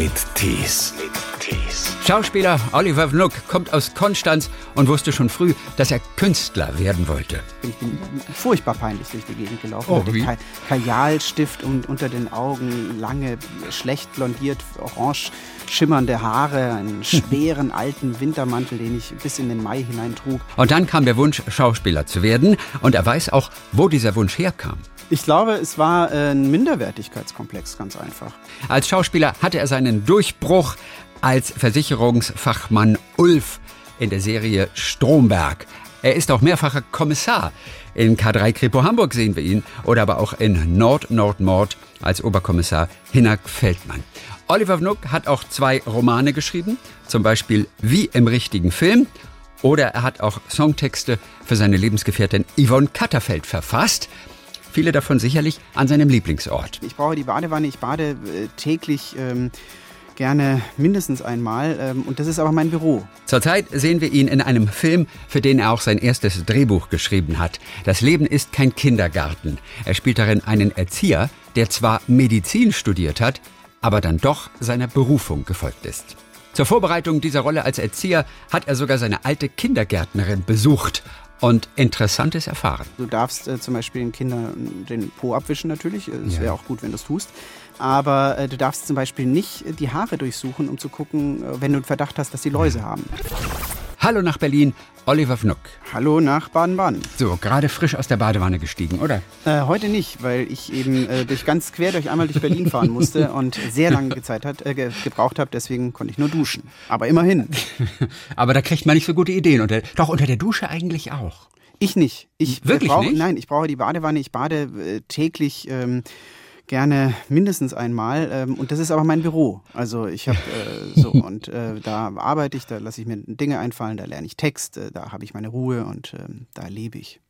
mit Tees. Schauspieler Oliver Vnuk kommt aus Konstanz und wusste schon früh, dass er Künstler werden wollte. Ich bin furchtbar peinlich durch die Gegend gelaufen. Oh, wie? Ka Kajalstift und unter den Augen lange, schlecht blondiert, orange schimmernde Haare, einen schweren alten Wintermantel, den ich bis in den Mai hinein trug. Und dann kam der Wunsch, Schauspieler zu werden. Und er weiß auch, wo dieser Wunsch herkam. Ich glaube, es war äh, ein Minderwertigkeitskomplex, ganz einfach. Als Schauspieler hatte er seinen Durchbruch als Versicherungsfachmann Ulf in der Serie Stromberg. Er ist auch mehrfacher Kommissar. In K3 Kripo Hamburg sehen wir ihn oder aber auch in Nord-Nord-Mord als Oberkommissar Hinak Feldmann. Oliver Vnuk hat auch zwei Romane geschrieben, zum Beispiel Wie im richtigen Film oder er hat auch Songtexte für seine Lebensgefährtin Yvonne Katterfeld verfasst. Viele davon sicherlich an seinem Lieblingsort. Ich brauche die Badewanne, ich bade äh, täglich ähm, gerne mindestens einmal ähm, und das ist aber mein Büro. Zurzeit sehen wir ihn in einem Film, für den er auch sein erstes Drehbuch geschrieben hat. Das Leben ist kein Kindergarten. Er spielt darin einen Erzieher, der zwar Medizin studiert hat, aber dann doch seiner Berufung gefolgt ist. Zur Vorbereitung dieser Rolle als Erzieher hat er sogar seine alte Kindergärtnerin besucht und Interessantes erfahren. Du darfst äh, zum Beispiel den Kindern den Po abwischen natürlich. Äh, Es Ja. wäre auch gut, wenn du es tust. Aber äh, du darfst zum Beispiel nicht äh, die Haare durchsuchen, um zu gucken, äh, wenn du einen Verdacht hast, dass sie Läuse haben. Hallo nach Berlin, Oliver Vnuk. Hallo nach Baden-Baden. So, gerade frisch aus der Badewanne gestiegen, oder? Äh, heute nicht, weil ich eben äh, durch ganz quer durch einmal durch Berlin fahren musste und sehr lange Zeit hat, äh, ge gebraucht habe. Deswegen konnte ich nur duschen. Aber immerhin. Aber da kriegt man nicht so gute Ideen. Unter, doch unter der Dusche eigentlich auch. Ich nicht. Ich Wirklich brauche, nicht? Nein, ich brauche die Badewanne. Ich bade äh, täglich ähm, gerne mindestens einmal. Ähm, und das ist aber mein Büro. Also ich habe äh, so und äh, da arbeite ich, da lasse ich mir Dinge einfallen, da lerne ich Text, äh, da habe ich meine Ruhe und ähm, da lebe ich.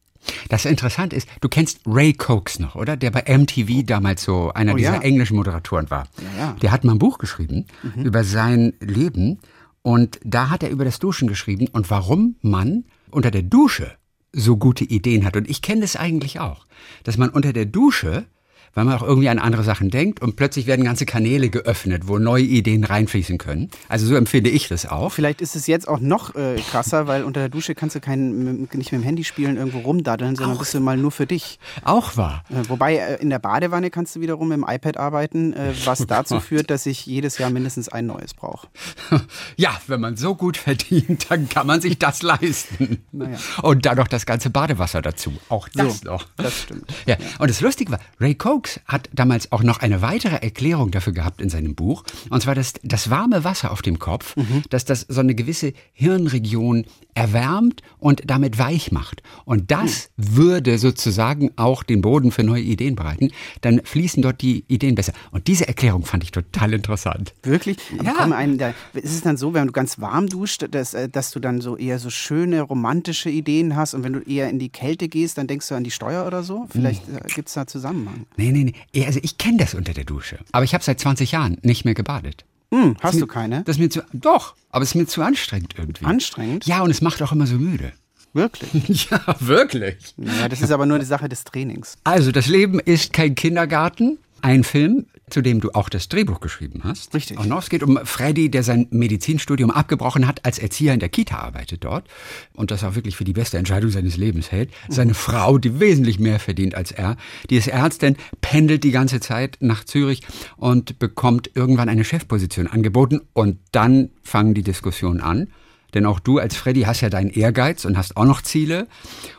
Das interessant ist, du kennst Ray Cokes noch, oder? Der bei MTV damals so einer Oh, dieser ja. englischen Moderatoren war. Ja, ja. Der hat mal ein Buch geschrieben über sein Leben und da hat er über das Duschen geschrieben und warum man unter der Dusche so gute Ideen hat. Und ich kenne das eigentlich auch, dass man unter der Dusche weil man auch irgendwie an andere Sachen denkt und plötzlich werden ganze Kanäle geöffnet, wo neue Ideen reinfließen können. Also so empfinde ich das auch. Vielleicht ist es jetzt auch noch äh, krasser, weil unter der Dusche kannst du kein, nicht mit dem Handy spielen, irgendwo rumdaddeln, sondern bist du mal nur für dich. Auch wahr. Äh, Wobei äh, in der Badewanne kannst du wiederum mit dem iPad arbeiten, äh, was dazu führt, dass ich jedes Jahr mindestens ein neues brauche. Ja, wenn man so gut verdient, dann kann man sich das leisten. Naja. Und dann noch das ganze Badewasser dazu. Auch das So, noch. das stimmt. Ja. Und das Lustige war, Ray Cokes hat damals auch noch eine weitere Erklärung dafür gehabt in seinem Buch. Und zwar, dass das warme Wasser auf dem Kopf, Mhm. dass das so eine gewisse Hirnregion erwärmt und damit weich macht. Und das Hm. würde sozusagen auch den Boden für neue Ideen bereiten. Dann fließen dort die Ideen besser. Und diese Erklärung fand ich total interessant. Wirklich? Aber Ja. komm, ein, da, ist es dann so, wenn du ganz warm duscht, dass, äh, dass du dann so eher so schöne romantische Ideen hast und wenn du eher in die Kälte gehst, dann denkst du an die Steuer oder so? Vielleicht Hm. äh, gibt es da Zusammenhang. Nee, nee, nee. Also ich kenne das unter der Dusche. Aber ich habe seit 20 Jahren nicht mehr gebadet. Hm, hast du keine? Das mir zu. Doch, aber es ist mir zu anstrengend irgendwie. Anstrengend? Ja, und es macht auch immer so müde. Wirklich? Ja, wirklich. Naja, das ist aber nur die Sache des Trainings. Also, das Leben ist kein Kindergarten. Ein Film, zu dem du auch das Drehbuch geschrieben hast. Richtig. Und noch, es geht um Freddy, der sein Medizinstudium abgebrochen hat, als Erzieher in der Kita arbeitet dort. Und das auch wirklich für die beste Entscheidung seines Lebens hält. Seine Frau, die wesentlich mehr verdient als er, die ist Ärztin, pendelt die ganze Zeit nach Zürich und bekommt irgendwann eine Chefposition angeboten. Und dann fangen die Diskussionen an. Denn auch du als Freddy hast ja deinen Ehrgeiz und hast auch noch Ziele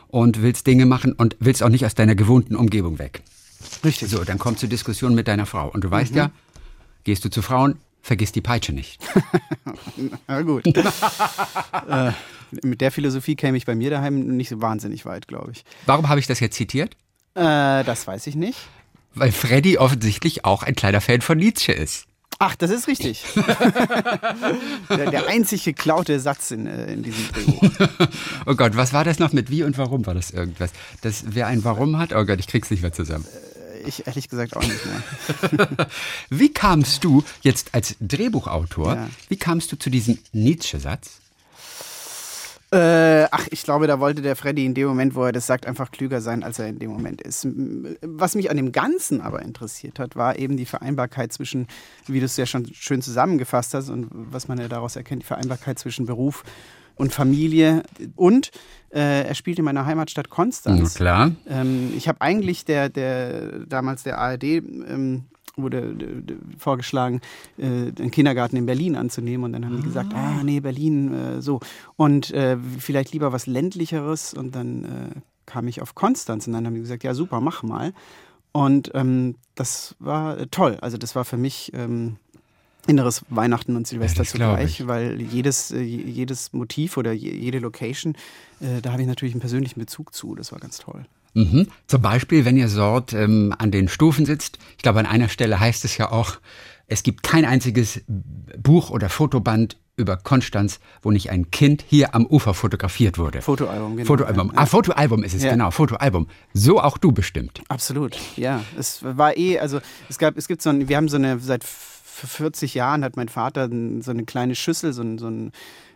und willst Dinge machen und willst auch nicht aus deiner gewohnten Umgebung weg. Richtig. So, dann kommt zur Diskussion mit deiner Frau. Und du weißt ja, gehst du zu Frauen, vergiss die Peitsche nicht. Na gut. äh, mit der Philosophie käme ich bei mir daheim nicht so wahnsinnig weit, glaube ich. Warum habe ich das jetzt zitiert? Äh, das weiß ich nicht. Weil Freddy offensichtlich auch ein kleiner Fan von Nietzsche ist. Ach, das ist richtig. der, der einzig geklaute Satz in, äh, in diesem Drehbuch. Oh Gott, was war das noch mit wie und warum war das irgendwas? Das, wer ein Warum hat? Oh Gott, ich krieg's nicht mehr zusammen. Ich ehrlich gesagt auch nicht mehr. Wie kamst du jetzt als Drehbuchautor, Ja. wie kamst du zu diesem Nietzsche-Satz? Äh, ach, ich glaube, da wollte der Freddy in dem Moment, wo er das sagt, einfach klüger sein, als er in dem Moment ist. Was mich an dem Ganzen aber interessiert hat, war eben die Vereinbarkeit zwischen, wie du es ja schon schön zusammengefasst hast und was man ja daraus erkennt, die Vereinbarkeit zwischen Beruf und Familie. Und äh, er spielt in meiner Heimatstadt Konstanz. Na klar. Ähm, ich habe eigentlich der, der damals der ARD ähm, wurde vorgeschlagen, äh, einen Kindergarten in Berlin anzunehmen. Und dann haben die gesagt, ah, ah nee, Berlin, äh, so. Und äh, vielleicht lieber was ländlicheres. Und dann äh, kam ich auf Konstanz und dann haben die gesagt, ja super, mach mal. Und ähm, das war äh, toll. Also das war für mich ähm, inneres Weihnachten und Silvester zugleich, weil jedes, äh, jedes Motiv oder jede Location, da habe ich natürlich einen persönlichen Bezug zu. Das war ganz toll. Mhm. Zum Beispiel, wenn ihr dort ähm, an den Stufen sitzt. Ich glaube, an einer Stelle heißt es ja auch, es gibt kein einziges Buch oder Fotoband über Konstanz, wo nicht ein Kind hier am Ufer fotografiert wurde. Fotoalbum, genau. Fotoalbum. Ja. Ah, Fotoalbum ist es, ja. genau, Fotoalbum. So auch du bestimmt. Absolut, ja. Es war eh, also es gab, es gibt so ein, wir haben so eine, seit 40 Jahren hat mein Vater so eine kleine Schüssel, so ein, so ein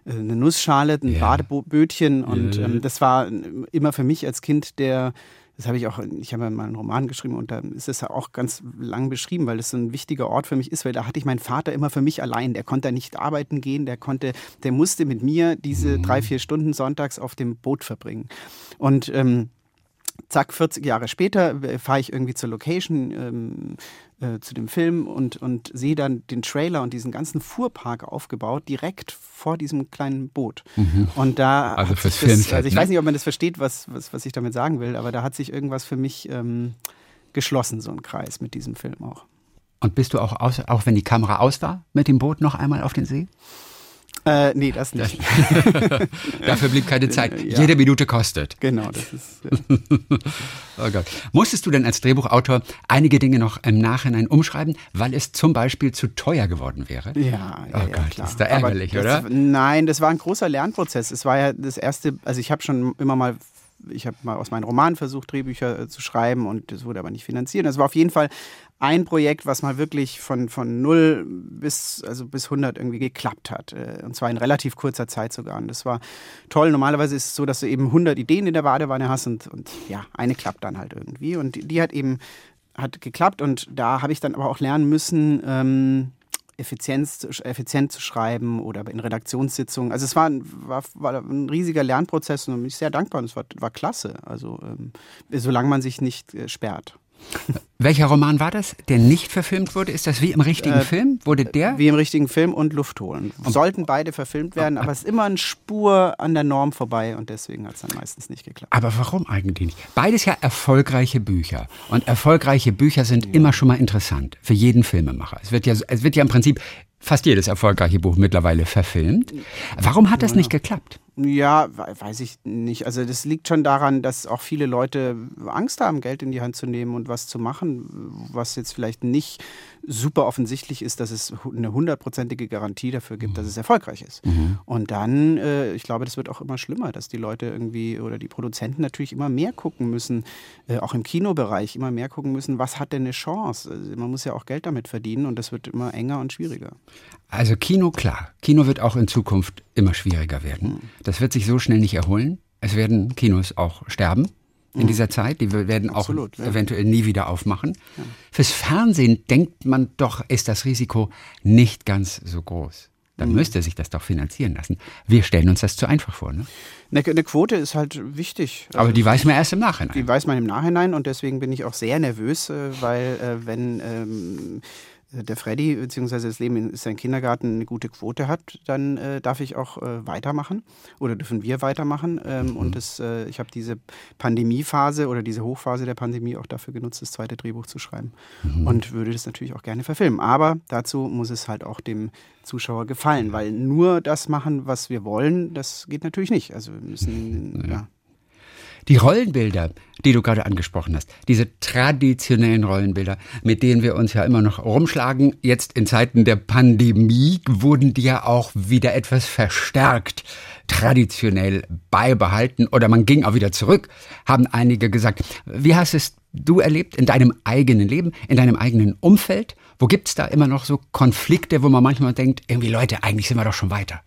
äh, eine Nussschale, ein ja. Badebötchen und ähm, das war immer für mich als Kind der das habe ich auch, ich habe mal einen Roman geschrieben und da ist es auch ganz lang beschrieben, weil das so ein wichtiger Ort für mich ist, weil da hatte ich meinen Vater immer für mich allein. Der konnte nicht arbeiten gehen, der konnte, der musste mit mir diese mhm. drei, vier Stunden sonntags auf dem Boot verbringen. Und ähm, zack, 40 Jahre später äh, fahre ich irgendwie zur Location, ähm, äh, zu dem Film und, und sehe dann den Trailer und diesen ganzen Fuhrpark aufgebaut, direkt vor diesem kleinen Boot. Mhm. Und da. Also fürs das, Also ich ne? weiß nicht, ob man das versteht, was, was, was ich damit sagen will, aber da hat sich irgendwas für mich ähm, geschlossen, so ein Kreis mit diesem Film auch. Und bist du auch, aus, auch wenn die Kamera aus war, mit dem Boot noch einmal auf den See? Äh, nee, das nicht. Dafür blieb keine Zeit. Ja. Jede Minute kostet. Genau, das ist. Ja. oh Gott. Musstest du denn als Drehbuchautor einige Dinge noch im Nachhinein umschreiben, weil es zum Beispiel zu teuer geworden wäre? Ja, ja, oh Gott, klar. ist da ärgerlich, das, oder? Nein, das war ein großer Lernprozess. Es war ja das erste, also ich habe schon immer mal ich habe mal aus meinen Romanen versucht, Drehbücher äh, zu schreiben und das wurde aber nicht finanziert. Das war auf jeden Fall ein Projekt, was mal wirklich von, von 0 bis, also bis 100 irgendwie geklappt hat. Äh, und zwar in relativ kurzer Zeit sogar. Und das war toll. Normalerweise ist es so, dass du eben 100 Ideen in der Badewanne hast und, und ja, eine klappt dann halt irgendwie. Und die, die hat eben hat geklappt. Und da habe ich dann aber auch lernen müssen, ähm, Effizienz, effizient zu schreiben oder in Redaktionssitzungen. Also es war, war, war ein riesiger Lernprozess und bin ich sehr dankbar und es war, war klasse. Also ähm, solange man sich nicht äh, sperrt. Welcher Roman war das, der nicht verfilmt wurde? Ist das wie im richtigen äh, Film? Wurde der? Wie im richtigen Film und Luft holen. Sollten beide verfilmt werden, aber es ist immer eine Spur an der Norm vorbei und deswegen hat es dann meistens nicht geklappt. Aber warum eigentlich nicht? Beides ja erfolgreiche Bücher. Und erfolgreiche Bücher sind ja. immer schon mal interessant für jeden Filmemacher. Es wird ja, es wird ja im Prinzip fast jedes erfolgreiche Buch mittlerweile verfilmt. Warum hat das nicht geklappt? Ja, weiß ich nicht. Also das liegt schon daran, dass auch viele Leute Angst haben, Geld in die Hand zu nehmen und was zu machen, was jetzt vielleicht nicht super offensichtlich ist, dass es eine hundertprozentige Garantie dafür gibt, mhm. dass es erfolgreich ist. Mhm. Und dann, äh, ich glaube, das wird auch immer schlimmer, dass die Leute irgendwie oder die Produzenten natürlich immer mehr gucken müssen, äh, auch im Kinobereich immer mehr gucken müssen, was hat denn eine Chance? Also man muss ja auch Geld damit verdienen und das wird immer enger und schwieriger. Also Kino, klar. Kino wird auch in Zukunft immer schwieriger werden. Mhm. Das wird sich so schnell nicht erholen. Es werden Kinos auch sterben in mhm. dieser Zeit. Die werden Absolut, auch ja. eventuell nie wieder aufmachen. Ja. Fürs Fernsehen denkt man doch, ist das Risiko nicht ganz so groß. Dann mhm. müsste sich das doch finanzieren lassen. Wir stellen uns das zu einfach vor. Ne? Eine, Quote ist halt wichtig. Aber also, die weiß man erst im Nachhinein. Die weiß man im Nachhinein und deswegen bin ich auch sehr nervös, äh, weil äh, wenn ähm, der Freddy beziehungsweise das Leben in seinem Kindergarten eine gute Quote hat, dann äh, darf ich auch äh, weitermachen oder dürfen wir weitermachen. Ähm, mhm. Und das, äh, ich habe diese Pandemiephase oder diese Hochphase der Pandemie auch dafür genutzt, das zweite Drehbuch zu schreiben mhm. und würde das natürlich auch gerne verfilmen. Aber dazu muss es halt auch dem Zuschauer gefallen, weil nur das machen, was wir wollen, das geht natürlich nicht. Also wir müssen ja. ja die Rollenbilder, die du gerade angesprochen hast, diese traditionellen Rollenbilder, mit denen wir uns ja immer noch rumschlagen, jetzt in Zeiten der Pandemie wurden die ja auch wieder etwas verstärkt, traditionell beibehalten oder man ging auch wieder zurück, haben einige gesagt. Wie hast es du erlebt in deinem eigenen Leben, in deinem eigenen Umfeld? Wo gibt es da immer noch so Konflikte, wo man manchmal denkt, irgendwie Leute, eigentlich sind wir doch schon weiter?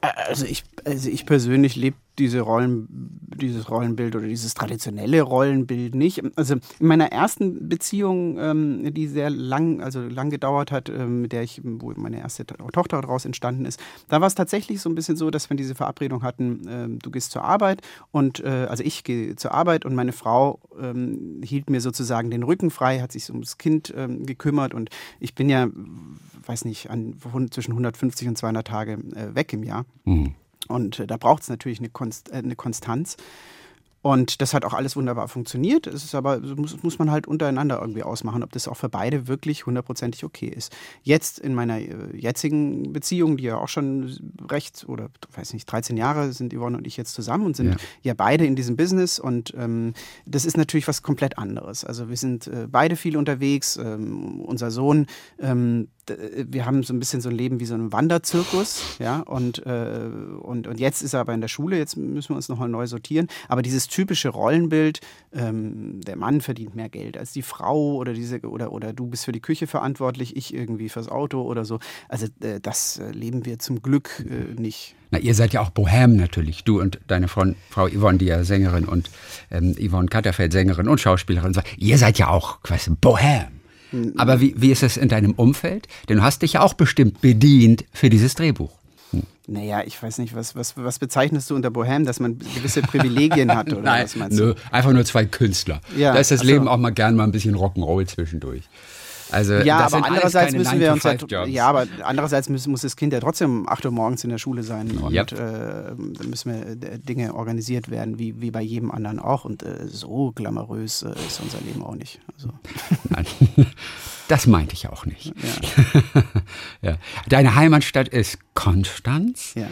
Also ich, also ich persönlich lebe diese Rollen, dieses Rollenbild oder dieses traditionelle Rollenbild nicht. Also in meiner ersten Beziehung, ähm, die sehr lang, also lang gedauert hat, ähm, mit der ich, wo meine erste Tochter daraus entstanden ist, da war es tatsächlich so ein bisschen so, dass wir diese Verabredung hatten, äh, du gehst zur Arbeit und äh, also ich gehe zur Arbeit und meine Frau ähm, hielt mir sozusagen den Rücken frei, hat sich ums Kind ähm, gekümmert und ich bin ja, weiß nicht, an, zwischen 150 und 200 Tage äh, weg im Jahr. Mhm. Und äh, da braucht es natürlich eine, Konst, äh, eine Konstanz. Und das hat auch alles wunderbar funktioniert. Es ist aber, muss, muss man halt untereinander irgendwie ausmachen, ob das auch für beide wirklich hundertprozentig okay ist. Jetzt in meiner äh, jetzigen Beziehung, die ja auch schon recht, oder weiß nicht, 13 Jahre sind Yvonne und ich jetzt zusammen und sind ja, ja beide in diesem Business. Und ähm, das ist natürlich was komplett anderes. Also wir sind äh, beide viel unterwegs. Ähm, unser Sohn ähm, wir haben so ein bisschen so ein Leben wie so ein Wanderzirkus, ja, und, äh, und, und jetzt ist er aber in der Schule, jetzt müssen wir uns nochmal neu sortieren. Aber dieses typische Rollenbild, ähm, der Mann verdient mehr Geld als die Frau oder diese, oder, oder du bist für die Küche verantwortlich, ich irgendwie fürs Auto oder so. Also äh, das äh, leben wir zum Glück äh, nicht. Na, ihr seid ja auch Bohem natürlich, du und deine Frau, Frau Yvonne, die ja Sängerin und ähm, Yvonne Katterfeld, Sängerin und Schauspielerin. Ihr seid ja auch quasi Bohem. Aber wie, wie ist es in deinem Umfeld? Denn du hast dich ja auch bestimmt bedient für dieses Drehbuch. Hm. Naja, ich weiß nicht, was, was, was bezeichnest du unter Bohem, dass man gewisse Privilegien hat oder Nein, was meinst du? Nö, einfach nur zwei Künstler. Ja, da ist das Leben auch mal gern mal ein bisschen Rock'n'Roll zwischendurch. Also, ja, aber andererseits müssen wir uns halt, ja, aber andererseits muss, muss, das Kind ja trotzdem um 8 Uhr morgens in der Schule sein und yep. äh, müssen wir äh, Dinge organisiert werden, wie, wie bei jedem anderen auch und äh, so glamourös äh, ist unser Leben auch nicht. Also. Das meinte ich auch nicht. Ja. ja. Deine Heimatstadt ist Konstanz. Ja.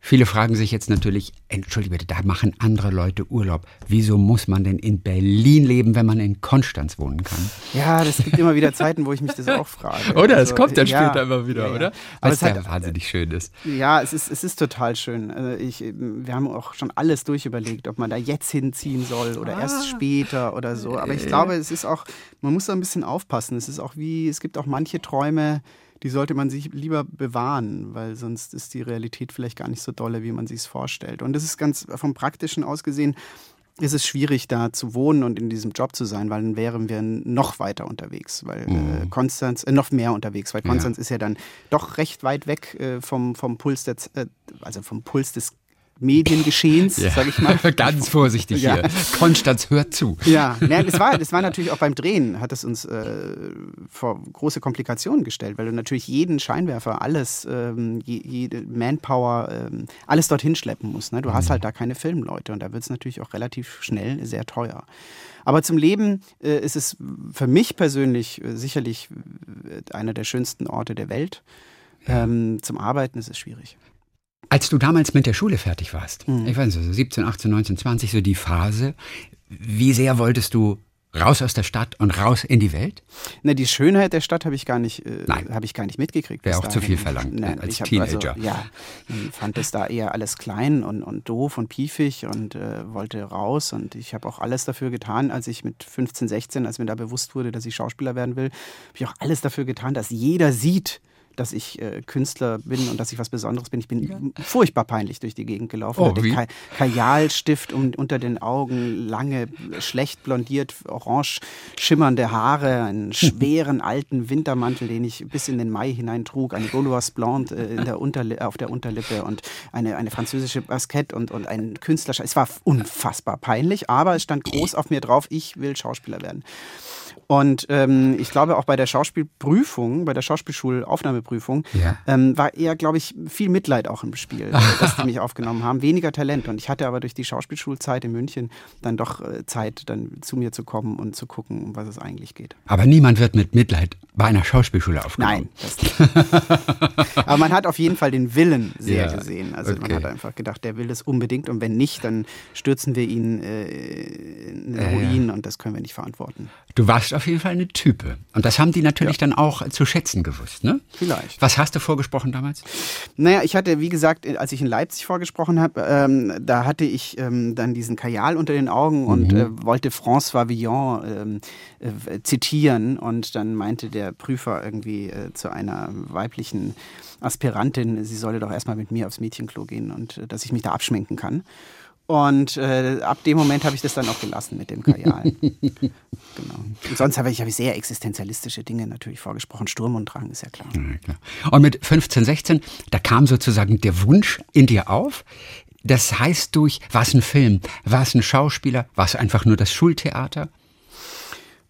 Viele fragen sich jetzt natürlich, entschuldige bitte, da machen andere Leute Urlaub. Wieso muss man denn in Berlin leben, wenn man in Konstanz wohnen kann? Ja, das gibt immer wieder Zeiten, wo ich mich das auch frage. oder? Also, es kommt dann ja, später immer wieder, ja, ja. oder? Weil es ja wahnsinnig schön ist. Ja, es ist, es ist total schön. Also ich, wir haben auch schon alles durchüberlegt, ob man da jetzt hinziehen soll oder ah. erst später oder so. Aber ich glaube, es ist auch, man muss da ein bisschen aufpassen. Es ist auch wie, es gibt auch manche Träume, die sollte man sich lieber bewahren, weil sonst ist die Realität vielleicht gar nicht so dolle, wie man sich es vorstellt. Und das ist ganz vom Praktischen aus gesehen, ist es schwierig, da zu wohnen und in diesem Job zu sein, weil dann wären wir noch weiter unterwegs, weil äh, mhm. äh, Konstanz, äh, noch mehr unterwegs, weil Konstanz ja. ist ja dann doch recht weit weg äh, vom, vom Puls der, äh, also vom Puls des Mediengeschehens, ja. sage ich mal. Ganz vorsichtig ja. hier. Konstanz hört zu. Ja, ja das, war, das war natürlich auch beim Drehen, hat es uns äh, vor große Komplikationen gestellt, weil du natürlich jeden Scheinwerfer, alles, ähm, jede Manpower, ähm, alles dorthin schleppen musst. Ne? Du mhm. hast halt da keine Filmleute und da wird es natürlich auch relativ schnell sehr teuer. Aber zum Leben äh, ist es für mich persönlich äh, sicherlich äh, einer der schönsten Orte der Welt. Ähm, zum Arbeiten ist es schwierig. Als du damals mit der Schule fertig warst, mhm. ich weiß nicht, so 17, 18, 19, 20, so die Phase, wie sehr wolltest du raus aus der Stadt und raus in die Welt? Na, die Schönheit der Stadt habe ich gar nicht, äh, habe ich gar nicht mitgekriegt. Wäre auch dahin. zu viel verlangt Nein, als Teenager. Also, ja, fand es da eher alles klein und, und doof und piefig und äh, wollte raus und ich habe auch alles dafür getan, als ich mit 15, 16, als mir da bewusst wurde, dass ich Schauspieler werden will, habe ich auch alles dafür getan, dass jeder sieht, dass ich äh, Künstler bin und dass ich was Besonderes bin. Ich bin ja. furchtbar peinlich durch die Gegend gelaufen. Oh, wie? Ka Kajalstift um, unter den Augen, lange, schlecht blondiert, orange schimmernde Haare, einen schweren alten Wintermantel, den ich bis in den Mai hinein trug, eine Gauloise Blonde äh, in der auf der Unterlippe und eine, eine französische Baskette und, und ein Künstler. Es war unfassbar peinlich, aber es stand groß auf mir drauf, ich will Schauspieler werden. Und ähm, ich glaube auch bei der Schauspielprüfung, bei der Schauspielschulaufnahmeprüfung, ja. ähm, war eher, glaube ich, viel Mitleid auch im Spiel, dass die mich aufgenommen haben. Weniger Talent. Und ich hatte aber durch die Schauspielschulzeit in München dann doch äh, Zeit, dann zu mir zu kommen und zu gucken, um was es eigentlich geht. Aber niemand wird mit Mitleid bei einer Schauspielschule aufgenommen. Nein, das nicht. aber man hat auf jeden Fall den Willen sehr ja, gesehen. Also okay. man hat einfach gedacht, der will das unbedingt und wenn nicht, dann stürzen wir ihn äh, in den Ruin ja, und das können wir nicht verantworten. Du warst auf jeden Fall eine Type. Und das haben die natürlich ja. dann auch zu schätzen gewusst, ne? Vielleicht. Was hast du vorgesprochen damals? Naja, ich hatte, wie gesagt, als ich in Leipzig vorgesprochen habe, ähm, da hatte ich ähm, dann diesen Kajal unter den Augen und mhm. äh, wollte François Villon ähm, äh, zitieren. Und dann meinte der Prüfer irgendwie äh, zu einer weiblichen Aspirantin, sie solle doch erstmal mit mir aufs Mädchenklo gehen und äh, dass ich mich da abschminken kann. Und äh, ab dem Moment habe ich das dann auch gelassen mit dem Kajal. genau. Und sonst habe ich, hab ich sehr existenzialistische Dinge natürlich vorgesprochen. Sturm und Drang ist ja klar. Ja, klar. Und mit 15, 16, da kam sozusagen der Wunsch in dir auf. Das heißt durch, war es ein Film, war es ein Schauspieler, war es einfach nur das Schultheater?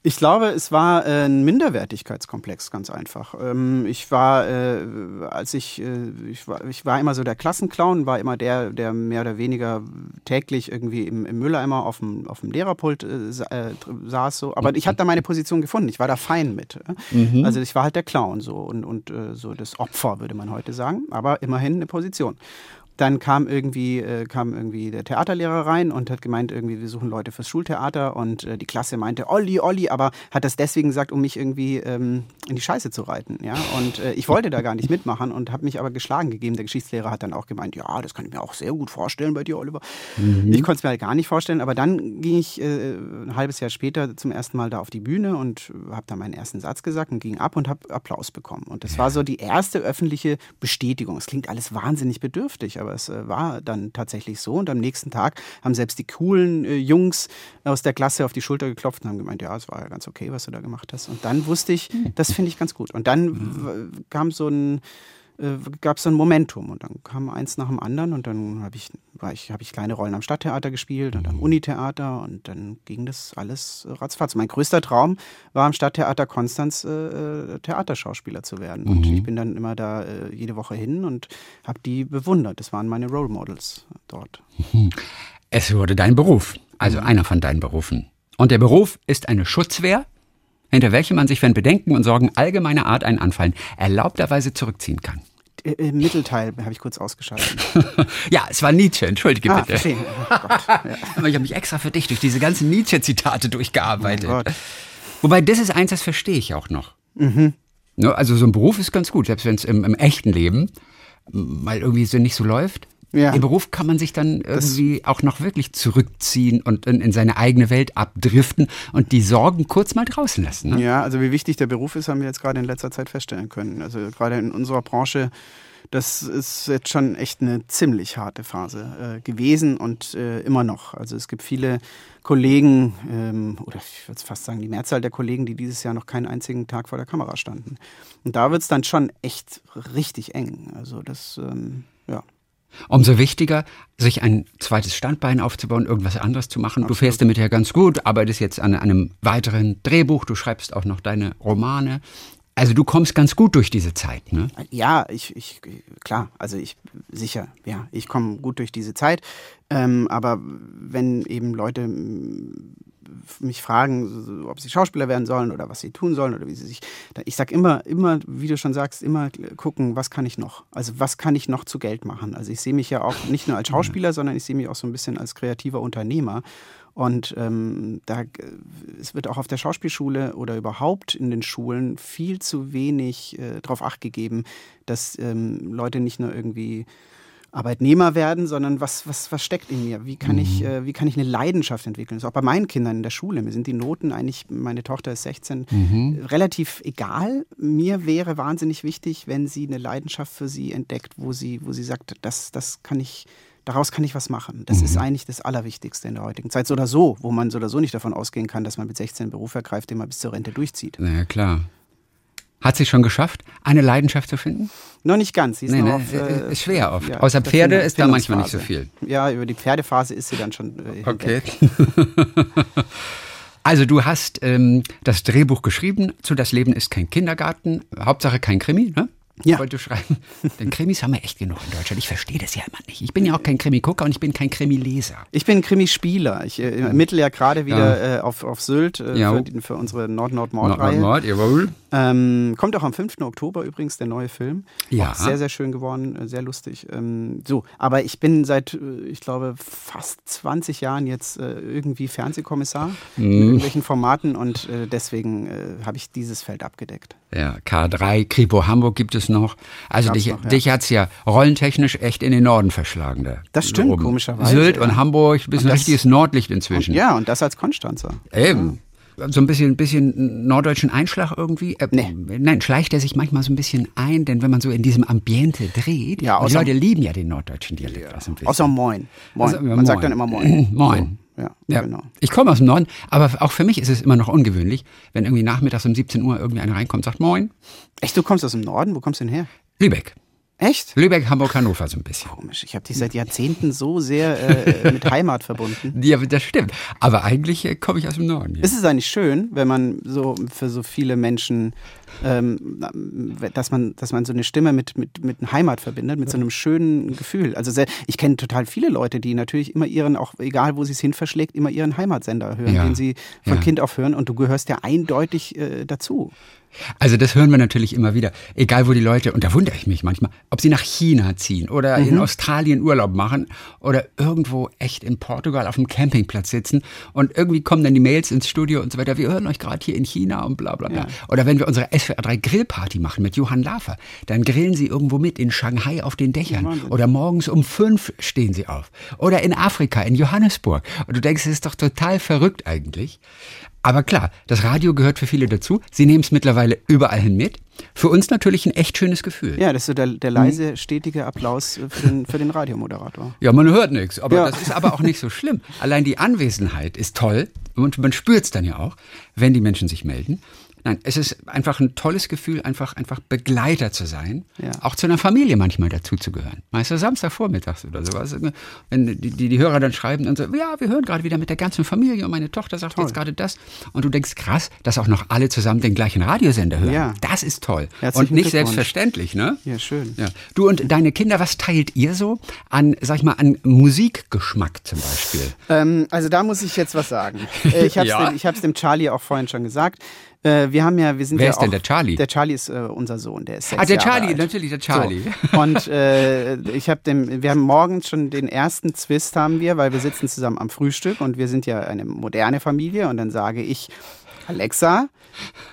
Ich glaube, es war äh, ein Minderwertigkeitskomplex, ganz einfach. Ähm, ich war, äh, als ich, äh, ich war, ich war immer so der Klassenclown, war immer der, der mehr oder weniger täglich irgendwie im, im Mülleimer auf dem, auf dem Lehrerpult saß. So. Aber ich hatte da meine Position gefunden. Ich war da fein mit. Mhm. Also ich war halt der Clown so und, und so das Opfer, würde man heute sagen. Aber immerhin eine Position. Dann kam irgendwie, äh, kam irgendwie der Theaterlehrer rein und hat gemeint, irgendwie, wir suchen Leute fürs Schultheater und äh, die Klasse meinte, Olli, Olli, aber hat das deswegen gesagt, um mich irgendwie ähm, in die Scheiße zu reiten. Ja? Und äh, ich wollte da gar nicht mitmachen und habe mich aber geschlagen gegeben. Der Geschichtslehrer hat dann auch gemeint, ja, das kann ich mir auch sehr gut vorstellen bei dir, Oliver. Mhm. Ich konnte es mir halt gar nicht vorstellen, aber dann ging ich äh, ein halbes Jahr später zum ersten Mal da auf die Bühne und habe da meinen ersten Satz gesagt und ging ab und habe Applaus bekommen. Und das war so die erste öffentliche Bestätigung. Es klingt alles wahnsinnig bedürftig, aber aber es äh, war dann tatsächlich so. Und am nächsten Tag haben selbst die coolen äh, Jungs aus der Klasse auf die Schulter geklopft und haben gemeint, ja, es war ja ganz okay, was du da gemacht hast. Und dann wusste ich, hm. das finde ich ganz gut. Und dann mhm. kam so ein äh, gab es so ein Momentum und dann kam eins nach dem anderen und dann habe ich, ich, hab ich kleine Rollen am Stadttheater gespielt und am mhm. Unitheater und dann ging das alles ratzfatz. Mein größter Traum war am Stadttheater Konstanz äh, äh Theaterschauspieler zu werden mhm. und ich bin dann immer da äh, jede Woche hin und habe die bewundert. Das waren meine Role Models dort. Mhm. Es wurde dein Beruf, also mhm. einer von deinen Berufen. Und der Beruf ist eine Schutzwehr, hinter welchem man sich, wenn Bedenken und Sorgen allgemeiner Art einen anfallen, erlaubterweise zurückziehen kann. Äh, Im Mittelteil habe ich kurz ausgeschaltet. ja, es war Nietzsche, entschuldige ah, bitte. Oh Gott, ja. Aber ich habe mich extra für dich durch diese ganzen Nietzsche-Zitate durchgearbeitet. Oh Wobei, das ist eins, das verstehe ich auch noch. Mhm. Ne, also so ein Beruf ist ganz gut, selbst wenn es im, im echten Leben mal irgendwie so nicht so läuft. Ja. Im Beruf kann man sich dann irgendwie das auch noch wirklich zurückziehen und in, in, seine eigene Welt abdriften und die Sorgen kurz mal draußen lassen. Ne? Ja, also wie wichtig der Beruf ist, haben wir jetzt gerade in letzter Zeit feststellen können. Also gerade in unserer Branche, das ist jetzt schon echt eine ziemlich harte Phase äh, gewesen und äh, immer noch. Also es gibt viele Kollegen, ähm, oder ich würde fast sagen, die Mehrzahl der Kollegen, die dieses Jahr noch keinen einzigen Tag vor der Kamera standen. Und da wird es dann schon echt richtig eng. Also das, ähm. Umso wichtiger, sich ein zweites Standbein aufzubauen, irgendwas anderes zu machen. Absolut. Du fährst damit ja ganz gut, arbeitest jetzt an einem weiteren Drehbuch, du schreibst auch noch deine Romane. Also du kommst ganz gut durch diese Zeit, ne? Ja, ich, ich klar, also ich sicher, ja, ich komme gut durch diese Zeit. Ähm, aber wenn eben Leute mich fragen, ob sie Schauspieler werden sollen oder was sie tun sollen oder wie sie sich. Ich sage immer, immer, wie du schon sagst, immer gucken, was kann ich noch? Also was kann ich noch zu Geld machen? Also ich sehe mich ja auch nicht nur als Schauspieler, sondern ich sehe mich auch so ein bisschen als kreativer Unternehmer. Und ähm, da, es wird auch auf der Schauspielschule oder überhaupt in den Schulen viel zu wenig äh, darauf acht gegeben, dass ähm, Leute nicht nur irgendwie Arbeitnehmer werden, sondern was, was, was steckt in mir? Wie kann, mhm. ich, äh, wie kann ich eine Leidenschaft entwickeln? Das ist auch bei meinen Kindern in der Schule. Mir sind die Noten eigentlich, meine Tochter ist 16, mhm. relativ egal. Mir wäre wahnsinnig wichtig, wenn sie eine Leidenschaft für sie entdeckt, wo sie, wo sie sagt, das, das kann ich, daraus kann ich was machen. Das mhm. ist eigentlich das Allerwichtigste in der heutigen Zeit. So oder so, wo man so oder so nicht davon ausgehen kann, dass man mit 16 einen Beruf ergreift, den man bis zur Rente durchzieht. Na ja, klar. Hat sie schon geschafft, eine Leidenschaft zu finden? Noch nicht ganz. Sie ist nee, nee, auf, äh, ist schwer oft. Ja, Außer Pferde ist da manchmal nicht so viel. Ja, über die Pferdephase ist sie dann schon. Äh, okay. also du hast ähm, das Drehbuch geschrieben zu Das Leben ist kein Kindergarten. Hauptsache kein Krimi, ne? Ja. Wollte schreiben. Denn Krimis haben wir echt genug in Deutschland. Ich verstehe das ja immer nicht. Ich bin ja auch kein Krimi-Gucker und ich bin kein Krimi-Leser. Ich bin Krimispieler. Ich äh, ermittle ja gerade wieder ja. äh, auf, auf Sylt äh, für, für, unsere Nord-Nord-Mord-Reihe. Nord-Nord, jawohl. Ähm, kommt auch am 5. Oktober übrigens der neue Film. Ja. Auch sehr, sehr schön geworden, äh, sehr lustig. Ähm, so, aber ich bin seit, äh, ich glaube, fast 20 Jahren jetzt äh, irgendwie Fernsehkommissar Mhm. in irgendwelchen Formaten und deswegen habe ich dieses Feld abgedeckt. Ja, K3, Kripo Hamburg gibt es noch. Also Gab's dich, noch, ja. dich hat's ja rollentechnisch echt in den Norden verschlagen. Da Das stimmt, oben. komischerweise, Sylt ja. und Hamburg, ein das- richtiges Nordlicht inzwischen. Ja, und das als Konstanzer. Eben. So ein bisschen, bisschen norddeutschen Einschlag irgendwie. Äh, Nee. Nein, schleicht er sich manchmal so ein bisschen ein, denn wenn man so in diesem Ambiente dreht, Ja, und die Leute lieben ja den norddeutschen Dialekt. bisschen. Außer Moin. Moin. Also, ja, Man sagt Moin. dann immer Moin. Moin. Ja, Ja, genau. ich komme aus dem Norden, aber auch für mich ist es immer noch ungewöhnlich, wenn irgendwie nachmittags um 17 Uhr irgendwie einer reinkommt und sagt Moin, Echt, du kommst aus dem Norden? Wo kommst du denn her? Lübeck. Echt? Lübeck, Hamburg, Hannover so ein bisschen. Komisch. Ich habe dich seit Jahrzehnten so sehr äh, mit Heimat verbunden. Ja, das stimmt. Aber eigentlich äh, komme ich aus dem Norden. Ja. Ist es eigentlich schön, wenn man so für so viele Menschen, ähm, dass man, dass man so eine Stimme mit, mit, mit Heimat verbindet, mit so einem schönen Gefühl. Also sehr, ich kenne total viele Leute, die natürlich immer ihren, auch egal wo sie es hin verschlägt, immer ihren Heimatsender hören, Ja. den sie von Ja. Kind auf hören. Und du gehörst ja eindeutig äh, dazu. Also das hören wir natürlich immer wieder. Egal wo die Leute, und da wundere ich mich manchmal, ob sie nach China ziehen oder Mhm. in Australien Urlaub machen oder irgendwo echt in Portugal auf dem Campingplatz sitzen und irgendwie kommen dann die Mails ins Studio und so weiter. Wir hören euch gerade hier in China und bla bla bla. Oder wenn wir unsere SWR3 Grillparty machen mit Johann Lafer, dann grillen sie irgendwo mit in Shanghai auf den Dächern. Oder morgens um fünf stehen sie auf. Oder in Afrika, in Johannesburg. Und du denkst, es ist doch total verrückt eigentlich. Aber klar, das Radio gehört für viele dazu. Sie nehmen es mittlerweile überall hin mit. Für uns natürlich ein echt schönes Gefühl. Ja, das ist so der, der leise, stetige Applaus für den, für den Radiomoderator. Ja, man hört nichts, aber Ja. das ist aber auch nicht so schlimm. Allein die Anwesenheit ist toll und man spürt es dann ja auch, wenn die Menschen sich melden. Nein, es ist einfach ein tolles Gefühl, einfach, einfach Begleiter zu sein, Ja. auch zu einer Familie manchmal dazuzugehören. Meist Samstagvormittags oder sowas. Wenn die, die, die Hörer dann schreiben und so, ja, wir hören gerade wieder mit der ganzen Familie und meine Tochter sagt jetzt gerade das. Und du denkst, krass, dass auch noch alle zusammen den gleichen Radiosender hören. Ja. Das ist toll. Herzlichen und nicht selbstverständlich, ne? Ja, schön. Ja. Du und deine Kinder, was teilt ihr so an, sag ich mal, an Musikgeschmack zum Beispiel? Ähm, also da muss ich jetzt was sagen. Äh, Ich habe es Ja. dem, dem Charlie auch vorhin schon gesagt. Äh, wir haben ja, wir sind Wer ja ist denn auch, der Charlie? Der Charlie ist äh, unser Sohn, der ist sechs Ah, der Jahre Charlie, alt. natürlich der Charlie. So. Und äh, ich habe dem, wir haben morgens schon den ersten Zwist haben wir, weil wir sitzen zusammen am Frühstück und wir sind ja eine moderne Familie und dann sage ich, Alexa,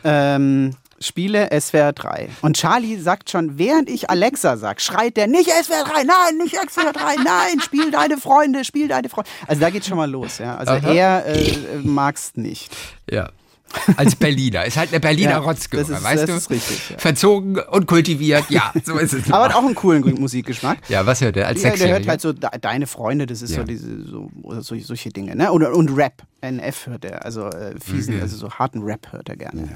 ähm, spiele SWR 3. Und Charlie sagt schon, während ich Alexa sag, schreit der nicht SWR 3, nein, nicht SWR 3, nein, spiel deine Freunde, spiel deine Freunde. Also da geht's schon mal los, ja. Also Aha. er äh, mag's nicht. Ja. Als Berliner. Ist halt eine Berliner Ja, ist- weißt das du? ist richtig, ja. Verzogen und kultiviert, ja, so ist es. Aber hat auch einen coolen Musikgeschmack. ja, was hört er als Ja, der hört halt so de- deine Freunde, das ist Ja. so diese so, so solche Dinge, ne? Und, und Rap, NF hört er, also äh, fiesen, Mhm. also so harten Rap hört er gerne.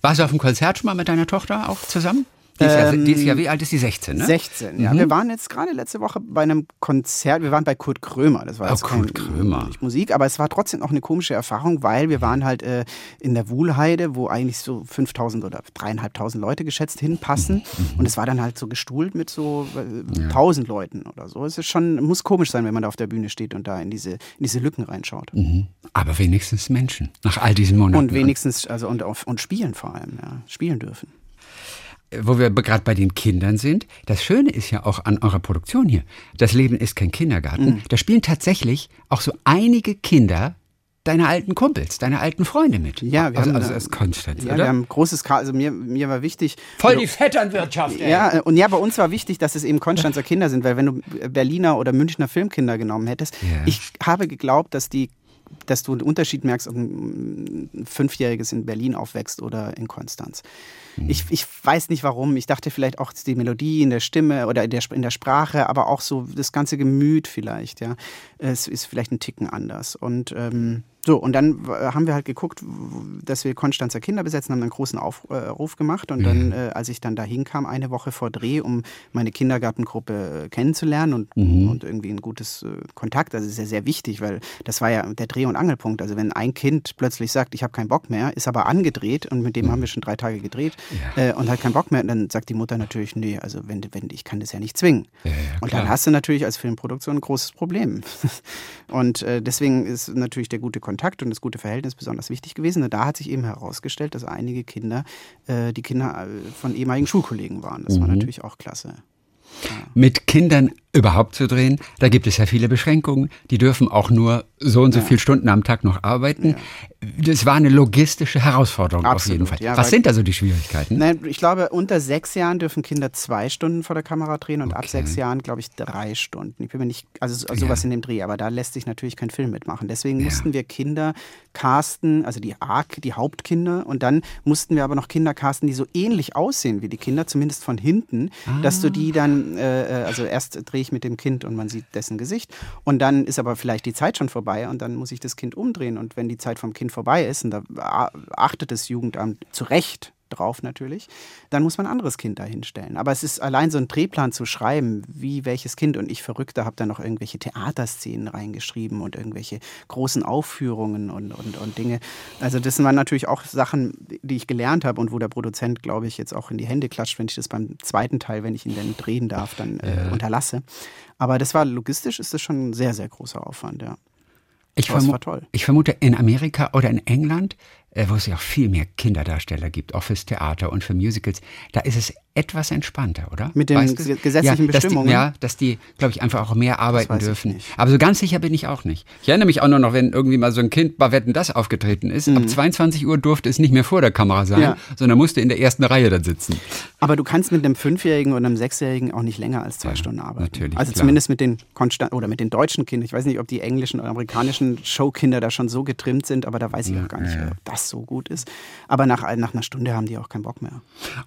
Warst du auf dem Konzert schon mal mit deiner Tochter auch zusammen? Die ist, ja, Ähm, die ist ja, wie alt ist die? 16, ne? 16, ja. Wir waren jetzt gerade letzte Woche bei einem Konzert, wir waren bei Kurt Krömer, das war Oh, jetzt Kurt Krömer. nicht Musik, aber es war trotzdem auch eine komische Erfahrung, weil wir waren halt äh, in der Wuhlheide, wo eigentlich so 5000 oder dreieinhalbtausend Leute geschätzt hinpassen Mhm. und es war dann halt so gestuhlt mit so äh, 1000 Leuten oder so. Es ist schon, muss komisch sein, wenn man da auf der Bühne steht und da in diese, in diese Lücken reinschaut. Mhm. Aber wenigstens Menschen, nach all diesen Monaten. Und wenigstens, also und, auf- und spielen vor allem, ja, spielen dürfen. Wo wir gerade bei den Kindern sind, das Schöne ist ja auch an eurer Produktion hier, das Leben ist kein Kindergarten. Mhm. Da spielen tatsächlich auch so einige Kinder deiner alten Kumpels, deiner alten Freunde mit. Ja, wir also, haben, also aus Konstanz, Ja, wir oder? haben großes Ka also mir, mir war wichtig. Voll die Vetternwirtschaft, ey. Ja, und ja, bei uns war wichtig, dass es eben Konstanzer Kinder sind, weil wenn du Berliner oder Münchner Filmkinder genommen hättest, Ja. ich habe geglaubt, dass die dass du einen Unterschied merkst, ob ein Fünfjähriges in Berlin aufwächst oder in Konstanz. Hm. Ich, ich weiß nicht warum. Ich dachte vielleicht auch die Melodie in der Stimme oder in der, in der Sprache, aber auch so das ganze Gemüt vielleicht, ja. Es ist vielleicht ein Ticken anders. Und ähm, so, und dann w- haben wir halt geguckt, dass wir Konstanzer Kinder besetzen, haben einen großen Aufruf gemacht. Und dann, äh, als ich dann da hinkam, eine Woche vor Dreh, um meine Kindergartengruppe äh, kennenzulernen und, und irgendwie ein gutes äh, Kontakt, also ist ja sehr wichtig, weil das war ja der Dreh- und Angelpunkt. Also wenn ein Kind plötzlich sagt, ich habe keinen Bock mehr, ist aber angedreht und mit dem haben wir schon drei Tage gedreht äh, und hat keinen Bock mehr, dann sagt die Mutter natürlich, nee, also wenn, wenn ich kann das ja nicht zwingen. Ja, ja, und dann hast du natürlich als Filmproduktion ein großes Problem. Und äh, deswegen ist natürlich der gute Kontakt und das gute Verhältnis besonders wichtig gewesen. Und da hat sich eben herausgestellt, dass einige Kinder äh, die Kinder äh, von ehemaligen Schulkollegen waren. Das mhm. war natürlich auch klasse. Ja. Mit Kindern überhaupt zu drehen. Da gibt es ja viele Beschränkungen. Die dürfen auch nur so und so ja. viele Stunden am Tag noch arbeiten. Ja. Das war eine logistische Herausforderung Absolut, auf jeden Fall. Ja, Was sind also die Schwierigkeiten? Nein, ich glaube, unter sechs Jahren dürfen Kinder zwei Stunden vor der Kamera drehen und okay. ab sechs Jahren, glaube ich, drei Stunden. Ich bin mir nicht, also sowas in dem Dreh, aber da lässt sich natürlich kein Film mitmachen. Deswegen mussten wir Kinder casten, also die ARC, die Hauptkinder, und dann mussten wir aber noch Kinder casten, die so ähnlich aussehen wie die Kinder, zumindest von hinten, ah. dass du die dann, äh, äh also erst drehe ich mit dem Kind und man sieht dessen Gesicht. Und dann ist aber vielleicht die Zeit schon vorbei und dann muss ich das Kind umdrehen. Und wenn die Zeit vom Kind vorbei ist, und da achtet das Jugendamt zu Recht drauf natürlich, dann muss man ein anderes Kind dahinstellen. Aber es ist allein so ein Drehplan zu schreiben, wie welches Kind und ich Verrückter habe da noch irgendwelche Theaterszenen reingeschrieben und irgendwelche großen Aufführungen und, und, und Dinge. Also das waren natürlich auch Sachen, die ich gelernt habe und wo der Produzent, glaube ich, jetzt auch in die Hände klatscht, wenn ich das beim zweiten Teil, wenn ich ihn dann drehen darf, dann äh, unterlasse. Aber das war logistisch ist das schon ein sehr, sehr großer Aufwand, ja. Ich, vermu ich vermute, in Amerika oder in England wo es ja auch viel mehr Kinderdarsteller gibt, auch fürs Theater und für Musicals, da ist es etwas entspannter, oder? Mit den weißt du? gesetzlichen ja, Bestimmungen? Die, ja, dass die, glaube ich, einfach auch mehr arbeiten dürfen. Aber so ganz sicher bin ich auch nicht. Ich erinnere mich auch nur noch, wenn irgendwie mal so ein Kind bei Wetten das aufgetreten ist. Mhm. Ab 22 Uhr durfte es nicht mehr vor der Kamera sein, ja. sondern musste in der ersten Reihe dann sitzen. Aber du kannst mit einem Fünfjährigen oder einem Sechsjährigen auch nicht länger als zwei ja, Stunden arbeiten. Natürlich. Also klar. zumindest mit den Konstant oder mit den deutschen Kindern. Ich weiß nicht, ob die englischen oder amerikanischen Showkinder da schon so getrimmt sind, aber da weiß ich auch gar nicht, ob das so gut ist. Aber nach, nach einer Stunde haben die auch keinen Bock mehr.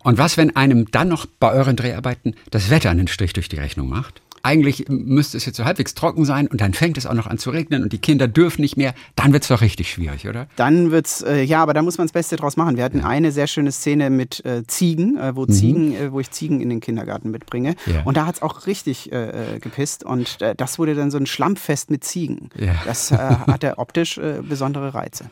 Und was, wenn einem dann noch bei euren Dreharbeiten das Wetter einen Strich durch die Rechnung macht? eigentlich müsste es jetzt so halbwegs trocken sein und dann fängt es auch noch an zu regnen und die Kinder dürfen nicht mehr, dann wird es doch richtig schwierig, oder? Dann wird es, äh, ja, aber da muss man das Beste draus machen. Wir hatten eine sehr schöne Szene mit äh, Ziegen, äh, wo mhm. Ziegen, äh, wo ich Ziegen in den Kindergarten mitbringe. Ja. Und da hat es auch richtig äh, äh, gepisst und das wurde dann so ein Schlammfest mit Ziegen. Ja. Das hatte optisch besondere Reize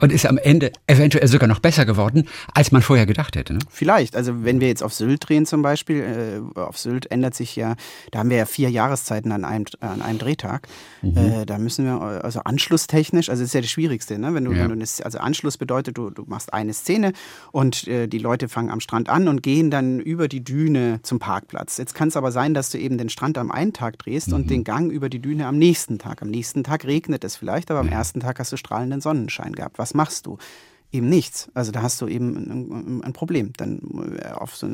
und ist am Ende eventuell sogar noch besser geworden, als man vorher gedacht hätte. Ne? Vielleicht. Also wenn wir jetzt auf Sylt drehen zum Beispiel, äh, auf Sylt ändert sich ja, da haben wir ja vier Jahreszeiten an einem, an einem Drehtag. Mhm. Äh, da müssen wir, also anschlusstechnisch, also das ist ja das Schwierigste, ne? wenn du, ja. wenn du das, also Anschluss bedeutet, du, du machst eine Szene und äh, die Leute fangen am Strand an und gehen dann über die Düne zum Parkplatz. Jetzt kann es aber sein, dass du eben den Strand am einen Tag drehst mhm. und den Gang über die Düne am nächsten Tag. Am nächsten Tag regnet es vielleicht, aber am ersten Tag hast du strahlenden Sonnenschein gehabt. Was was machst du? Eben nichts. Also da hast du eben ein, ein Problem. Dann äh, auf, so,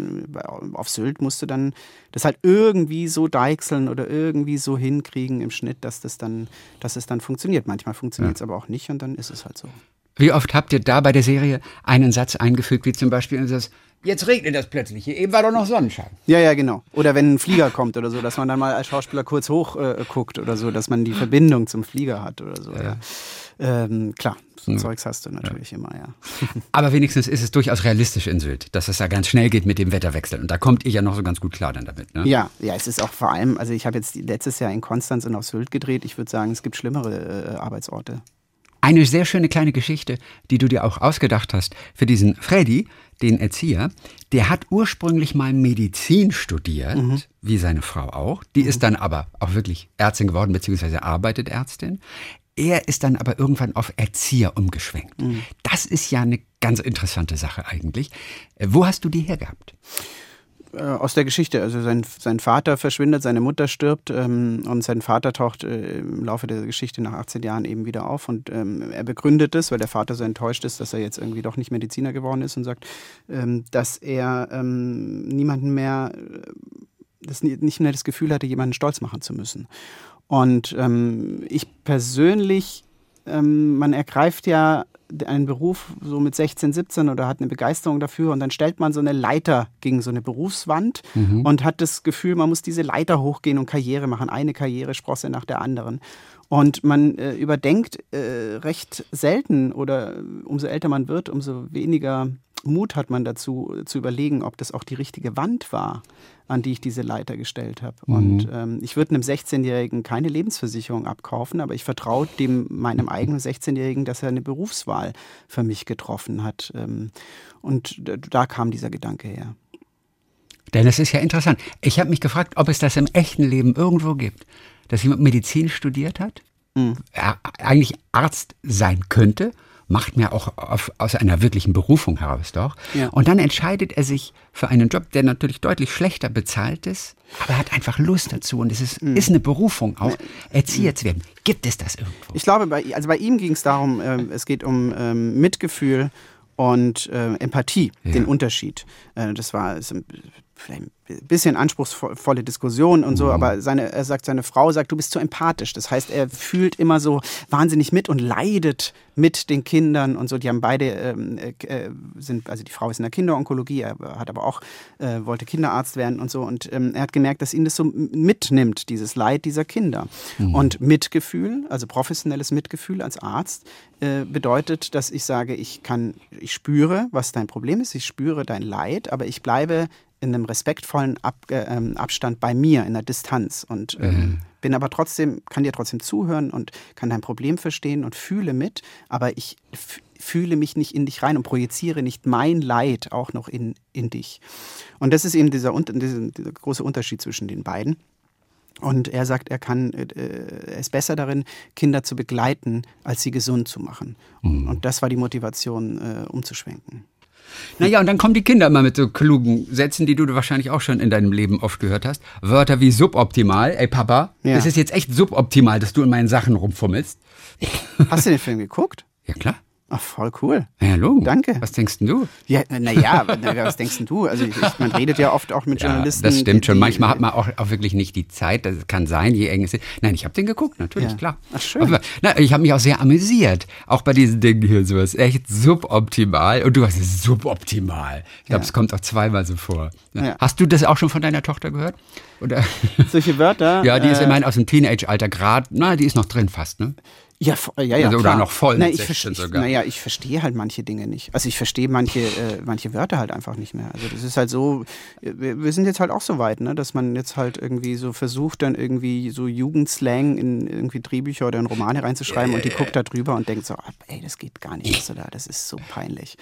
auf Sylt musst du dann das halt irgendwie so deichseln oder irgendwie so hinkriegen im Schnitt, dass das dann, dass es dann funktioniert. Manchmal funktioniert es ja. aber auch nicht und dann ist es halt so. Wie oft habt ihr da bei der Serie einen Satz eingefügt, wie zum Beispiel das Jetzt regnet das plötzlich. Hier eben war doch noch Sonnenschein. Ja, ja, genau. Oder wenn ein Flieger kommt oder so, dass man dann mal als Schauspieler kurz hoch äh, guckt oder so, dass man die Verbindung zum Flieger hat oder so. Ja. Ähm, klar, so ja. Zeugs hast du natürlich ja. immer, ja. Aber wenigstens ist es durchaus realistisch in Sylt, dass es da ganz schnell geht mit dem Wetterwechsel. Und da kommt ihr ja noch so ganz gut klar dann damit. Ne? Ja, ja, es ist auch vor allem, also ich habe jetzt letztes Jahr in Konstanz und auf Sylt gedreht. Ich würde sagen, es gibt schlimmere äh, Arbeitsorte. Eine sehr schöne kleine Geschichte, die du dir auch ausgedacht hast für diesen Freddy, den Erzieher. Der hat ursprünglich mal Medizin studiert, mhm. wie seine Frau auch. Die mhm. ist dann aber auch wirklich Ärztin geworden, beziehungsweise arbeitet Ärztin. Er ist dann aber irgendwann auf Erzieher umgeschwenkt. Mhm. Das ist ja eine ganz interessante Sache eigentlich. Wo hast du die hergehabt? Äh, aus der Geschichte. Also sein, sein Vater verschwindet, seine Mutter stirbt ähm, und sein Vater taucht äh, im Laufe der Geschichte nach 18 Jahren eben wieder auf und ähm, er begründet es, weil der Vater so enttäuscht ist, dass er jetzt irgendwie doch nicht Mediziner geworden ist und sagt, ähm, dass er ähm, niemanden mehr, äh, das, nicht mehr das Gefühl hatte, jemanden stolz machen zu müssen. Und ähm, ich persönlich, ähm, man ergreift ja einen Beruf so mit 16, 17 oder hat eine Begeisterung dafür und dann stellt man so eine Leiter gegen so eine Berufswand mhm. und hat das Gefühl, man muss diese Leiter hochgehen und Karriere machen, eine Karrieresprosse nach der anderen. Und man äh, überdenkt äh, recht selten oder umso älter man wird, umso weniger Mut hat man dazu, zu überlegen, ob das auch die richtige Wand war, an die ich diese Leiter gestellt habe. Mhm. Und ähm, ich würde einem 16-Jährigen keine Lebensversicherung abkaufen, aber ich vertraue dem meinem eigenen 16-Jährigen, dass er eine Berufswahl für mich getroffen hat. Ähm, und da kam dieser Gedanke her. Denn es ist ja interessant. Ich habe mich gefragt, ob es das im echten Leben irgendwo gibt, dass jemand Medizin studiert hat mhm. eigentlich Arzt sein könnte, macht mir auch auf, aus einer wirklichen Berufung heraus doch. Ja. Und dann entscheidet er sich für einen Job, der natürlich deutlich schlechter bezahlt ist, aber er hat einfach Lust dazu und es ist, mhm. ist eine Berufung auch, Erzieher zu werden. Gibt es das irgendwo? Ich glaube, bei, also bei ihm ging es darum, äh, es geht um ähm, Mitgefühl und äh, Empathie, ja. den Unterschied. Äh, das war vielleicht ein bisschen anspruchsvolle Diskussion und so, mhm. aber seine, er sagt, seine Frau sagt, du bist zu empathisch. Das heißt, er fühlt immer so wahnsinnig mit und leidet mit den Kindern und so. Die haben beide, ähm, äh, sind, also die Frau ist in der Kinderonkologie, er hat aber auch, äh, wollte Kinderarzt werden und so. Und ähm, er hat gemerkt, dass ihn das so mitnimmt, dieses Leid dieser Kinder. Mhm. Und Mitgefühl, also professionelles Mitgefühl als Arzt, äh, bedeutet, dass ich sage, ich kann, ich spüre, was dein Problem ist, ich spüre dein Leid, aber ich bleibe in einem respektvollen Ab, äh, ähm, Abstand bei mir, in der Distanz und ähm, mhm. bin aber trotzdem, kann dir trotzdem zuhören und kann dein Problem verstehen und fühle mit, aber ich fühle mich nicht in dich rein und projiziere nicht mein Leid auch noch in, in dich. Und das ist eben dieser, dieser, dieser große Unterschied zwischen den beiden. Und er sagt, er kann, äh, er ist besser darin, Kinder zu begleiten, als sie gesund zu machen. Mhm. Und das war die Motivation, äh, umzuschwenken. Naja, und dann kommen die Kinder immer mit so klugen Sätzen, die du wahrscheinlich auch schon in deinem Leben oft gehört hast. Wörter wie suboptimal. Ey, Papa, ja. es ist jetzt echt suboptimal, dass du in meinen Sachen rumfummelst. Hast du den Film geguckt? Ja, klar. Ach, voll cool. Ja, Logo. Danke. Was denkst denn du? Ja, naja, was denkst denn du? Also ich, man redet ja oft auch mit ja, Journalisten. Das stimmt schon. Manchmal hat man auch, auch wirklich nicht die Zeit. Das kann sein, je eng es ist. Nein, ich habe den geguckt, natürlich, ja. klar. Ach, schön. Aber, na, ich habe mich auch sehr amüsiert. Auch bei diesen Dingen hier so. Es ist echt suboptimal. Und du hast es suboptimal. Ich glaube, ja. es kommt auch zweimal so vor. Ja. Hast du das auch schon von deiner Tochter gehört? Oder? Solche Wörter? Ja, die ist äh, immerhin aus dem Teenage-Alter gerade. Na, die ist noch drin fast, ne? Ja, ja, ja. Oder noch voll Na, ich sogar. Naja, ich verstehe halt manche Dinge nicht. Also ich verstehe manche, äh, manche Wörter halt einfach nicht mehr. Also das ist halt so, wir, wir sind jetzt halt auch so weit, ne, dass man jetzt halt irgendwie so versucht, dann irgendwie so Jugendslang in irgendwie Drehbücher oder in Romane reinzuschreiben äh, und die guckt da drüber und denkt so, ey, das geht gar nicht, was du da, das ist so peinlich.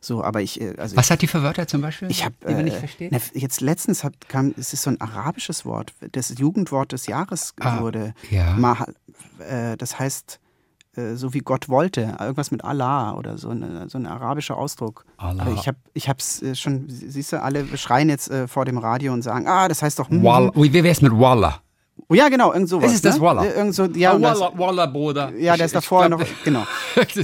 So, aber ich, äh, also Was hat die für Wörter zum Beispiel? Ich habe, äh, jetzt letztens hat, kam, es ist so ein arabisches Wort, das Jugendwort des Jahres ah, wurde. Ja. Mahal, äh, das heißt äh, so wie Gott wollte, irgendwas mit Allah oder so, eine, so ein arabischer Ausdruck. Allah. Ich habe ich hab's äh, schon, siehst du, alle schreien jetzt vor dem Radio und sagen, ah, das heißt doch Walla. Wie wär's mit Walla? Ja, genau, irgend sowas. Das ist das ne? Walla. Irgend so, ja, oh, Walla, Walla, Bruder. Ja, der ist da vorher noch, genau.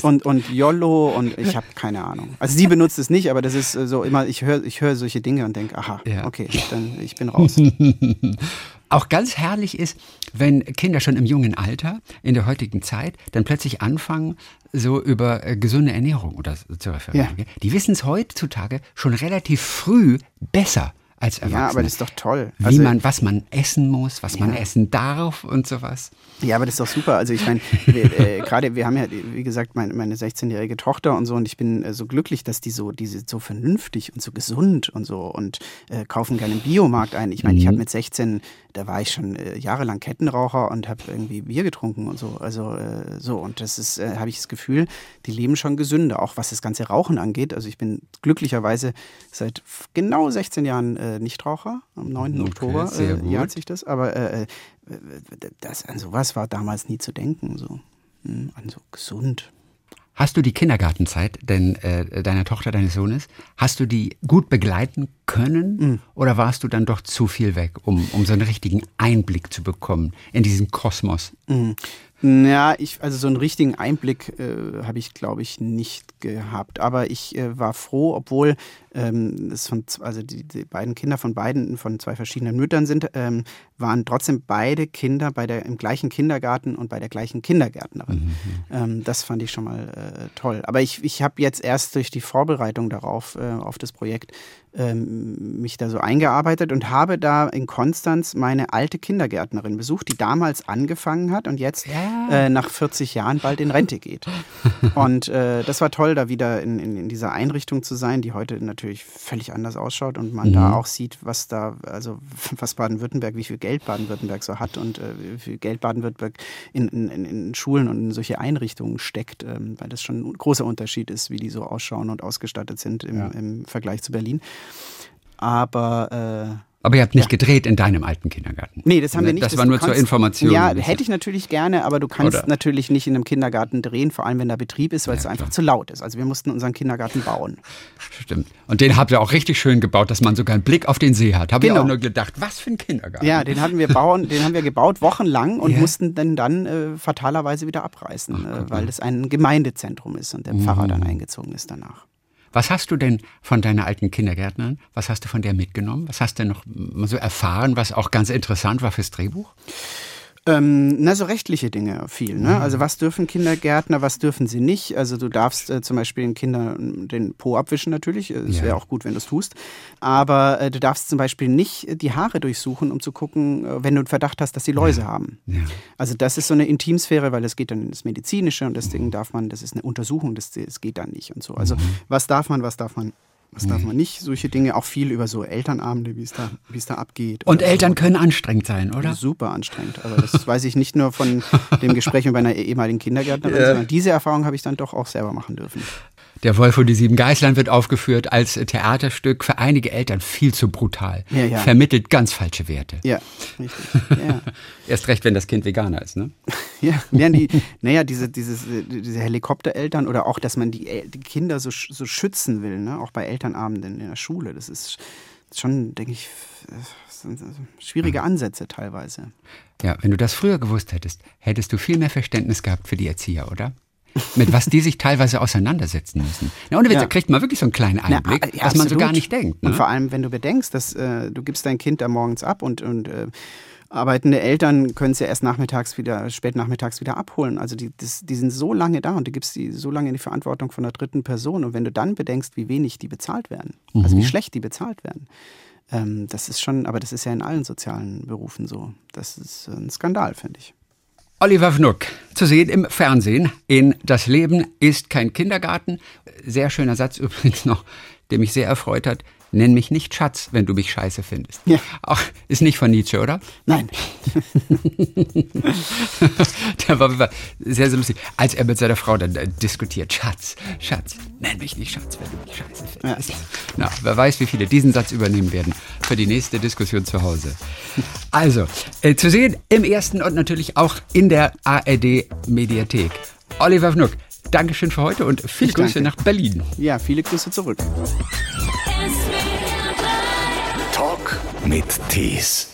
Und, und YOLO und ich habe keine Ahnung. Also sie benutzt es nicht, aber das ist so immer, ich höre ich hör solche Dinge und denke, aha, ja. okay, dann ich bin raus. Auch ganz herrlich ist, wenn Kinder schon im jungen Alter, in der heutigen Zeit, dann plötzlich anfangen, so über äh, gesunde Ernährung oder so zu referieren. Ja. Die wissen es heutzutage schon relativ früh besser als Erwachsene. Ja, aber das ist doch toll. Wie also, man, was man essen muss, was ja. man essen darf und sowas. Ja, aber das ist doch super. Also ich meine, äh, gerade wir haben ja, wie gesagt, mein, meine 16-jährige Tochter und so und ich bin äh, so glücklich, dass die so, die sind so vernünftig und so gesund und so und äh, kaufen gerne im Biomarkt ein. Ich meine, mhm. ich habe mit 16 da war ich schon äh, jahrelang Kettenraucher und habe irgendwie Bier getrunken und so. Also äh, so und das ist, äh, habe ich das Gefühl, die leben schon gesünder, auch was das ganze Rauchen angeht. Also ich bin glücklicherweise seit genau 16 Jahren äh, Nichtraucher. Am 9. Okay, Oktober äh, jährt sich das. Aber äh, das, an sowas war damals nie zu denken. So. Hm, an so gesund. Hast du die Kindergartenzeit denn, äh, deiner Tochter, deines Sohnes, hast du die gut begleiten können mhm. oder warst du dann doch zu viel weg, um, um so einen richtigen Einblick zu bekommen in diesen Kosmos? Mhm. Ja, ich, also so einen richtigen Einblick äh, habe ich, glaube ich, nicht gehabt. Aber ich äh, war froh, obwohl ähm, es von, also die, die, beiden Kinder von beiden, von zwei verschiedenen Müttern sind, ähm, waren trotzdem beide Kinder bei der, im gleichen Kindergarten und bei der gleichen Kindergärtnerin. Mhm. Ähm, das fand ich schon mal äh, toll. Aber ich, ich habe jetzt erst durch die Vorbereitung darauf, äh, auf das Projekt, ähm, mich da so eingearbeitet und habe da in Konstanz meine alte Kindergärtnerin besucht, die damals angefangen hat und jetzt ja. äh, nach 40 Jahren bald in Rente geht. und äh, das war toll, da wieder in, in, in, dieser Einrichtung zu sein, die heute natürlich völlig anders ausschaut und man mhm. da auch sieht, was da, also was Baden-Württemberg, wie viel Geld Baden-Württemberg so hat und äh, wie viel Geld Baden-Württemberg in, in, in, Schulen und in solche Einrichtungen steckt, ähm, weil das schon ein großer Unterschied ist, wie die so ausschauen und ausgestattet sind im, ja. im Vergleich zu Berlin. Aber Aber ihr habt nicht ja. gedreht in deinem alten Kindergarten. Nee, das haben wir nicht. Das, das war nur kannst, zur Information. Ja, hätte ich natürlich gerne, aber du kannst Oder? natürlich nicht in einem Kindergarten drehen, vor allem wenn da Betrieb ist, weil ja, es einfach klar. zu laut ist. Also wir mussten unseren Kindergarten bauen. Stimmt. Und den habt ihr auch richtig schön gebaut, dass man sogar einen Blick auf den See hat. Habe genau. ich auch nur gedacht, was für ein Kindergarten. Ja, den hatten wir bauen, den haben wir gebaut wochenlang und yeah. mussten dann dann äh, fatalerweise wieder abreißen, Ach, äh, weil das ein Gemeindezentrum ist und der Pfarrer dann mhm. eingezogen ist danach. Was hast du denn von deiner alten Kindergärtnerin? Was hast du von der mitgenommen? Was hast du noch so erfahren, was auch ganz interessant war fürs Drehbuch? Ähm, na, so rechtliche Dinge viel. Ne? Mhm. Also was dürfen Kindergärtner, was dürfen sie nicht? Also du darfst äh, zum Beispiel den Kindern den Po abwischen natürlich. Es ja. wäre auch gut, wenn du es tust. Aber äh, du darfst zum Beispiel nicht die Haare durchsuchen, um zu gucken, äh, wenn du einen Verdacht hast, dass sie Läuse ja. haben. Ja. Also das ist so eine Intimsphäre, weil das geht dann ins Medizinische und deswegen mhm. darf man, das ist eine Untersuchung, das, das geht dann nicht und so. Also mhm. was darf man, was darf man was darf man nicht? Solche Dinge, auch viel über so Elternabende, wie es da, wie es da abgeht. Und Eltern so. können anstrengend sein, oder? Super anstrengend. Aber das weiß ich nicht nur von dem Gespräch mit meiner ehemaligen Kindergärtnerin, ja. sondern diese Erfahrung habe ich dann doch auch selber machen dürfen. Der Wolf und die sieben Geißlein wird aufgeführt als Theaterstück für einige Eltern viel zu brutal. Ja, ja. Vermittelt ganz falsche Werte. Ja, richtig. Ja. Erst recht, wenn das Kind Veganer ist, ne? Ja, die, naja, diese, dieses, diese Helikoptereltern oder auch, dass man die, die Kinder so, so schützen will, ne? auch bei Elternabenden in der Schule. Das ist schon, denke ich, schwierige Ansätze teilweise. Ja, wenn du das früher gewusst hättest, hättest du viel mehr Verständnis gehabt für die Erzieher, oder? Mit was die sich teilweise auseinandersetzen müssen. Ja, und da kriegt man wirklich so einen kleinen Einblick, Na, ja, was man so gar nicht denkt. Ne? Und vor allem, wenn du bedenkst, dass äh, du gibst dein Kind da morgens ab und, und äh, arbeitende Eltern können es ja erst nachmittags wieder, spät nachmittags wieder abholen. Also die, das, die sind so lange da und du gibst die so lange in die Verantwortung von der dritten Person. Und wenn du dann bedenkst, wie wenig die bezahlt werden, mhm. also wie mhm. schlecht die bezahlt werden, ähm, das ist schon, aber das ist ja in allen sozialen Berufen so. Das ist ein Skandal, finde ich. Oliver Fnuck, zu sehen im Fernsehen in Das Leben ist kein Kindergarten. Sehr schöner Satz übrigens noch, der mich sehr erfreut hat. Nenn mich nicht Schatz, wenn du mich scheiße findest. Ja. Auch, ist nicht von Nietzsche, oder? Nein. der war sehr, sehr lustig. Als er mit seiner Frau dann äh, diskutiert, Schatz, Schatz, nenn mich nicht Schatz, wenn du mich scheiße findest. Ja. Na, wer weiß, wie viele diesen Satz übernehmen werden für die nächste Diskussion zu Hause. Also, äh, zu sehen im ersten und natürlich auch in der ARD Mediathek. Oliver Fnuck, Dankeschön für heute und viele ich Grüße danke. nach Berlin. Ja, viele Grüße zurück. Talk mit Tees.